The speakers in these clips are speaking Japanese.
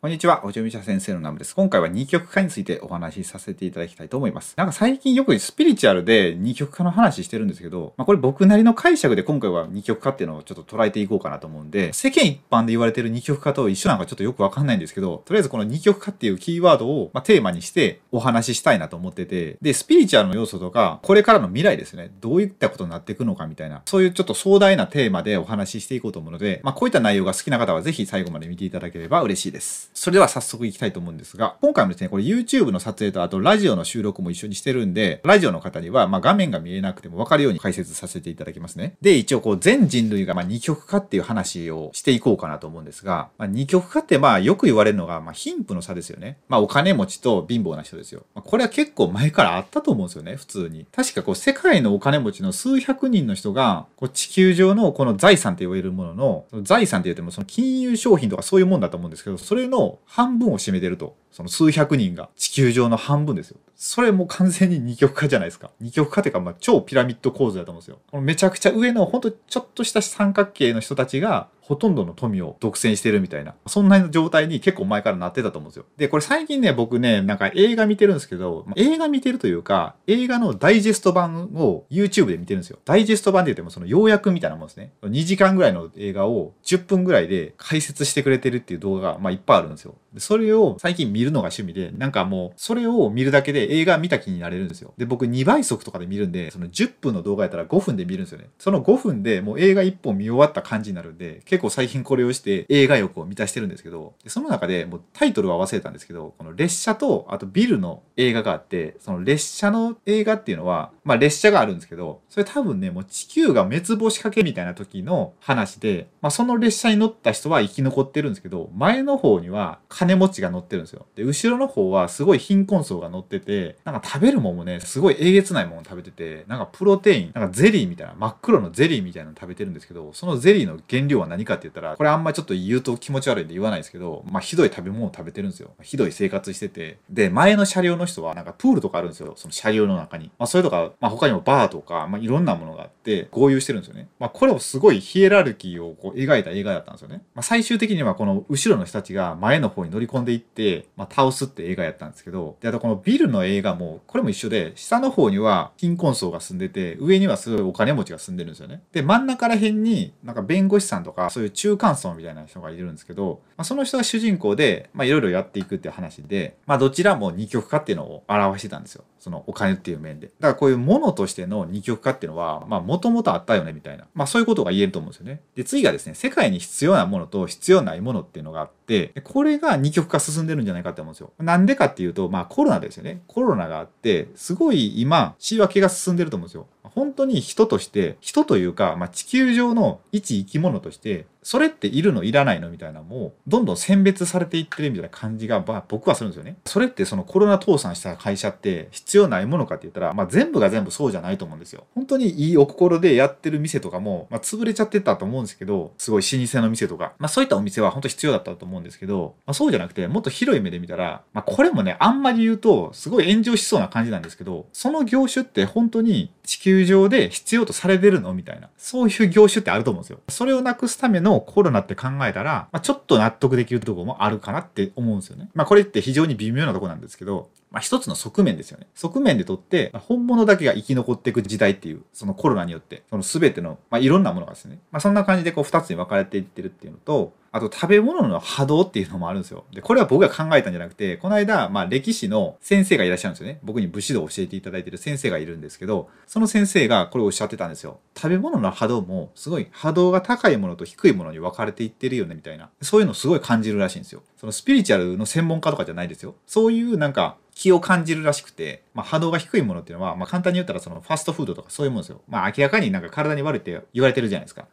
こんにちは、おじょみしゃ先生のナムです。今回は二極化についてお話しさせていただきたいと思います。なんか最近よくスピリチュアルで二極化の話してるんですけど、まあこれ僕なりの解釈で今回は二極化っていうのをちょっと捉えていこうかなと思うんで、世間一般で言われてる二極化と一緒なんかちょっとよくわかんないんですけど、とりあえずこの二極化っていうキーワードを、まあ、テーマにしてお話ししたいなと思ってて、で、スピリチュアルの要素とか、これからの未来ですね、どういったことになっていくのかみたいな、そういうちょっと壮大なテーマでお話ししていこうと思うので、まあこういった内容が好きな方はぜひ最後まで見ていただければ嬉しいです。それでは早速いきたいと思うんですが、今回もですね、これ YouTube の撮影とあとラジオの収録も一緒にしてるんで、ラジオの方にはま画面が見えなくてもわかるように解説させていただきますね。で、一応こう全人類がま二極化っていう話をしていこうかなと思うんですが、まあ、二極化ってまあよく言われるのが、まあ、貧富の差ですよね。まあお金持ちと貧乏な人ですよ。まあ、これは結構前からあったと思うんですよね、普通に。確かこう世界のお金持ちの数百人の人が、こう地球上のこの財産って言われるものの、財産って言ってもその金融商品とかそういうもんだと思うんですけど、それの半分を占めてると。その数百人が地球上の半分ですよ。それも完全に二極化じゃないですか。二極化っていうか、まあ、超ピラミッド構図だと思うんですよ。このめちゃくちゃ上の、ほんとちょっとした三角形の人たちが、ほとんどの富を独占してるみたいな、そんな状態に結構前からなってたと思うんですよ。で、これ最近ね、僕ね、なんか映画見てるんですけど、まあ映画見てるというか、映画のダイジェスト版を YouTube で見てるんですよ。ダイジェスト版って言ってもその要約みたいなもんですね。2時間ぐらいの映画を10分ぐらいで解説してくれてるっていう動画が、まあいっぱいあるんですよ。でそれを最近見るのが趣味で、なんかもう、それを見るだけで映画見た気になれるんですよ。で、僕2倍速とかで見るんで、その10分の動画やったら5分で見るんですよね。その5分でもう映画1本見終わった感じになるんで、結構最近これをして映画欲を満たしてるんですけど、その中でもうタイトルは忘れたんですけど、この列車と、あとビルの映画があって、その列車の映画っていうのは、まあ列車があるんですけど、それ多分ね、もう地球が滅亡しかけみたいな時の話で、まあその列車に乗った人は生き残ってるんですけど、前の方には金持ちが乗ってるんですよ。で、後ろの方はすごい貧困層が乗ってて、なんか食べるもんもね、すごいえげつないもの食べてて、なんかプロテイン、なんかゼリーみたいな、真っ黒のゼリーみたいなの食べてるんですけど、そのゼリーの原料は何かって言ったら、これあんまちょっと言うと気持ち悪いんで言わないですけど、まあひどい食べ物を食べてるんですよ。ひどい生活してて。で、前の車両の人はなんかプールとかあるんですよ。その車両の中に。まあそれとか、まあ他にもバーとか、まあいろんなものがあって合流してるんですよね。まあこれをすごいヒエラルキーをこう描いた映画だったんですよね。まあ最終的にはこの後ろの人たちが前の方に乗り込んでいって、まあ倒すって映画やったんですけど、で、あとこのビルの映画も、これも一緒で、下の方には貧困層が住んでて、上にはすごいお金持ちが住んでるんですよね。で、真ん中ら辺になんか弁護士さんとか、そういう中間層みたいな人がいるんですけど、まあ、その人が主人公で、まあいろいろやっていくっていう話で、まあどちらも二極化っていうのを表してたんですよ。そのお金っていう面で。だからこういうものとしての二極化っていうのは、まあもともとあったよねみたいな。まあそういうことが言えると思うんですよね。で、次がですね、世界に必要なものと必要ないものっていうのがあって、これが二極化進んでるんじゃないかって思うんですよ。なんでかっていうと、まあコロナですよね。コロナがあって、すごい今、仕分けが進んでると思うんですよ。本当に人として、人というか、まあ、地球上の一生き物として、それっているのいらないのみたいなのもどんどん選別されていってるみたいな感じが、まあ、僕はするんですよね。それってそのコロナ倒産した会社って必要ないものかって言ったら、まあ、全部が全部そうじゃないと思うんですよ。本当にいいお心でやってる店とかも、まあ、潰れちゃってたと思うんですけど、すごい老舗の店とか、まあ、そういったお店は本当必要だったと思うんですけど、まあ、そうじゃなくてもっと広い目で見たら、まあ、これもね、あんまり言うとすごい炎上しそうな感じなんですけど、その業種って本当に地球上で必要とされてるの？みたいな。そういう業種ってあると思うんですよ。それをなくすためのコロナって考えたら、まあ、ちょっと納得できるとこもあるかなって思うんですよね。まあこれって非常に微妙なとこなんですけど、まあ一つの側面ですよね。側面でとってま、本物だけが生き残っていく時代っていう、そのコロナによって、その全ての、まあいろんなものがですね、まあそんな感じでこう二つに分かれていってるっていうのと、あと食べ物の波動っていうのもあるんですよ。で、これは僕が考えたんじゃなくて、この間、まあ歴史の先生がいらっしゃるんですよね。僕に武士道を教えていただいてる先生がいるんですけど、その先生がこれをおっしゃってたんですよ。食べ物の波動もすごい波動が高いものと低いものに分かれていってるよねみたいな。そういうのすごい感じるらしいんですよ。そのスピリチュアルの専門家とかじゃないですよ。そういうなんか気を感じるらしくて、まあ、波動が低いものっていうのは、まあ、簡単に言ったらそのファストフードとかそういうものですよ。まあ、明らかになんか体に悪いって言われてるじゃないですか。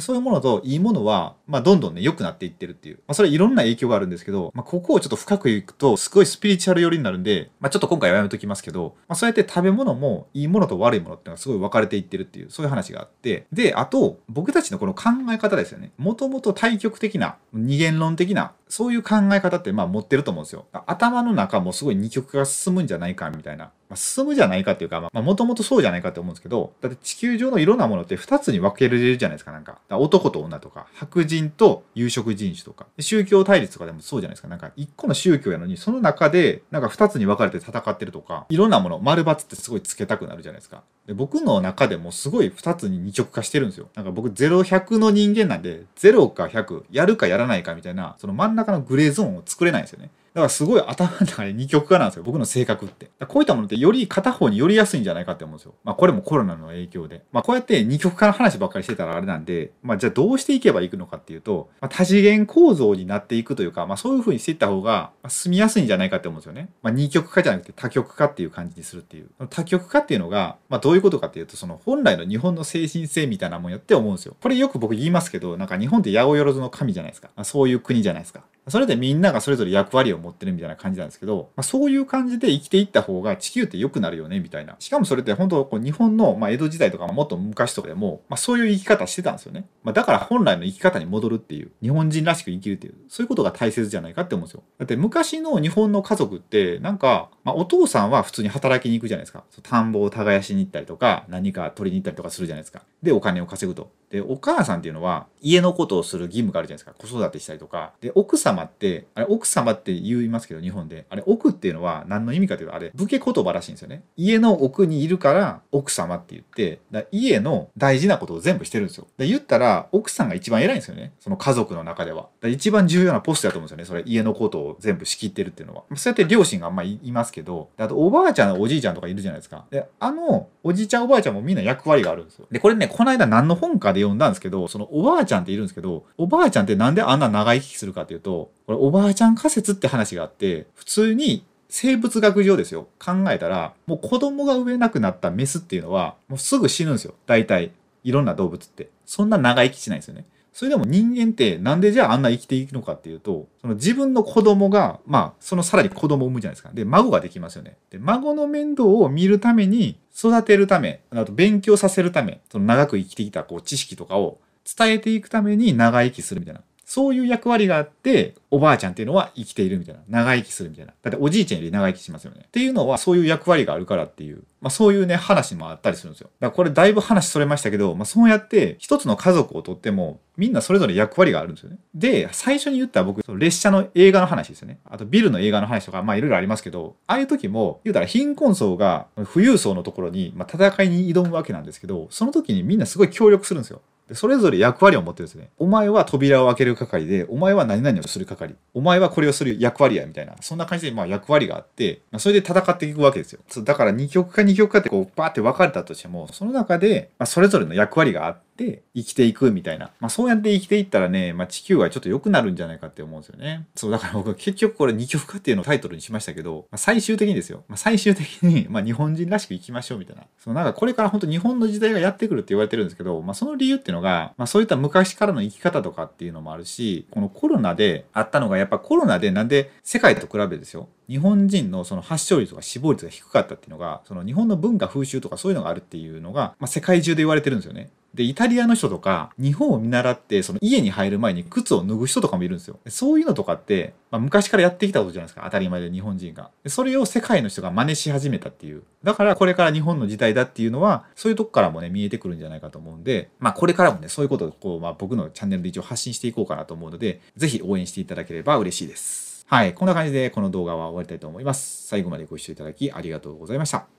そういうものといいものは、まあ、どんどんね、良くなっていってるっていう。まあ、それいろんな影響があるんですけど、まあ、ここをちょっと深くいくと、すごいスピリチュアル寄りになるんで、まあ、ちょっと今回はやめときますけど、まあ、そうやって食べ物もいいものと悪いものっていうのがすごい分かれていってるっていう、そういう話があって、で、あと、僕たちのこの考え方ですよね。もともと対極的な、二元論的な、そういう考え方ってまあ持ってると思うんですよ。頭の中もすごい二極化が進むんじゃないかみたいな。まあ、進むじゃないかっていうか、まあ、もともとそうじゃないかって思うんですけど、だって地球上のいろんなものって2つに分けれるじゃないですか、なんか。か男と女とか、白人と有色人種とか、宗教対立とかでもそうじゃないですか。なんか1個の宗教やのに、その中で、なんか2つに分かれて戦ってるとか、いろんなもの、丸抜ってすごいつけたくなるじゃないですか。で僕の中でもすごい2つに二極化してるんですよ。なんか僕0100の人間なんで、0か100、やるかやらないかみたいな、その真ん中のグレーゾーンを作れないんですよね。だからすごい頭の中で二極化なんですよ。僕の性格って。こういったものってより片方に寄りやすいんじゃないかって思うんですよ。まあこれもコロナの影響で。まあこうやって二極化の話ばっかりしてたらあれなんで、まあじゃあどうしていけばいくのかっていうと、まあ、多次元構造になっていくというか、まあそういう風にしていった方が住みやすいんじゃないかって思うんですよね。まあ二極化じゃなくて多極化っていう感じにするっていう。多極化っていうのが、まあどういうことかっていうと、その本来の日本の精神性みたいなもんやって思うんですよ。これよく僕言いますけど、なんか日本って八百万の神じゃないですか。まあ、そういう国じゃないですか。それでみんながそれぞれ役割を持ってるみたいな感じなんですけど、まあ、そういう感じで生きていった方が地球って良くなるよねみたいな。しかもそれって本当こう日本の、まあ、江戸時代とかもっと昔とかでも、まあ、そういう生き方してたんですよね。まあ、だから本来の生き方に戻るっていう、日本人らしく生きるっていう、そういうことが大切じゃないかって思うんですよ。だって昔の日本の家族ってなんか、まあ、お父さんは普通に働きに行くじゃないですか。田んぼを耕しに行ったりとか、何か取りに行ったりとかするじゃないですか。で、お金を稼ぐと。で、お母さんっていうのは家のことをする義務があるじゃないですか。子育てしたりとか。で、奥様って、あれ、奥様って言いますけど、日本で。あれ、奥っていうのは何の意味かというと、あれ、武家言葉らしいんですよね。家の奥にいるから奥様って言って、だ家の大事なことを全部してるんですよ。で、言ったら、奥さんが一番偉いんですよね。その家族の中では。だ一番重要なポストだと思うんですよね。それ、家のことを全部仕切ってるっていうのは。そうやって両親があんまいますけど、あと、おばあちゃん、おじいちゃんとかいるじゃないですか。で、あの、おじいちゃん、おばあちゃんもみんな役割があるんですよ。で、これね、この間何の本かで読んだんですけど、そのおばあちゃんっているんですけど、おばあちゃんってなんであんな長生きするかっていうと、これおばあちゃん仮説って話があって、普通に生物学上ですよ。考えたら、もう子供が産めなくなったメスっていうのは、もうすぐ死ぬんですよ。大体。いろんな動物って。そんな長生きしないんですよね。それでも人間ってなんでじゃああんな生きていくのかっていうと、その自分の子供が、まあ、そのさらに子供を産むじゃないですか。で、孫ができますよね。で、孫の面倒を見るために、育てるため、あと勉強させるため、その長く生きてきたこう知識とかを伝えていくために長生きするみたいな。そういう役割があって、おばあちゃんっていうのは生きているみたいな。長生きするみたいな。だっておじいちゃんより長生きしますよね。っていうのはそういう役割があるからっていう、まあそういうね、話もあったりするんですよ。だからこれだいぶ話それましたけど、まあそうやって一つの家族をとっても、みんなそれぞれ役割があるんですよね。で、最初に言った僕、その列車の映画の話ですよね。あとビルの映画の話とか、まあいろいろありますけど、ああいう時も、言うたら貧困層が富裕層のところに、まあ、戦いに挑むわけなんですけど、その時にみんなすごい協力するんですよ。でそれぞれ役割を持ってるんですね。お前は扉を開ける係で、お前は何々をする係。お前はこれをする役割や、みたいな。そんな感じで、まあ役割があって、まあ、それで戦っていくわけですよ。だから二極化二極化ってこう、バーって分かれたとしても、その中で、まあ、それぞれの役割があって、って生きていくみたいな。まあそうやって生きていったらね、まあ地球はちょっと良くなるんじゃないかって思うんですよね。そう、だから僕結局これ二極化っていうのをタイトルにしましたけど、まあ、最終的にですよ。まあ最終的に、ま日本人らしく生きましょうみたいな。そのなんかこれから本当日本の時代がやってくるって言われてるんですけど、まあその理由っていうのが、まそういった昔からの生き方とかっていうのもあるし、このコロナであったのがやっぱコロナでなんで世界と比べですよ。日本人のその発症率とか死亡率が低かったっていうのが、その日本の文化風習とかそういうのがあるっていうのが、まあ世界中で言われてるんですよね。で、イタリアの人とか、日本を見習って、その家に入る前に靴を脱ぐ人とかもいるんですよ。そういうのとかって、まあ、昔からやってきたことじゃないですか。当たり前で日本人が。それを世界の人が真似し始めたっていう。だからこれから日本の時代だっていうのは、そういうとこからもね、見えてくるんじゃないかと思うんで、まあこれからもね、そういうことをこう、まあ僕のチャンネルで一応発信していこうかなと思うので、ぜひ応援していただければ嬉しいです。はい。こんな感じでこの動画は終わりたいと思います。最後までご視聴いただきありがとうございました。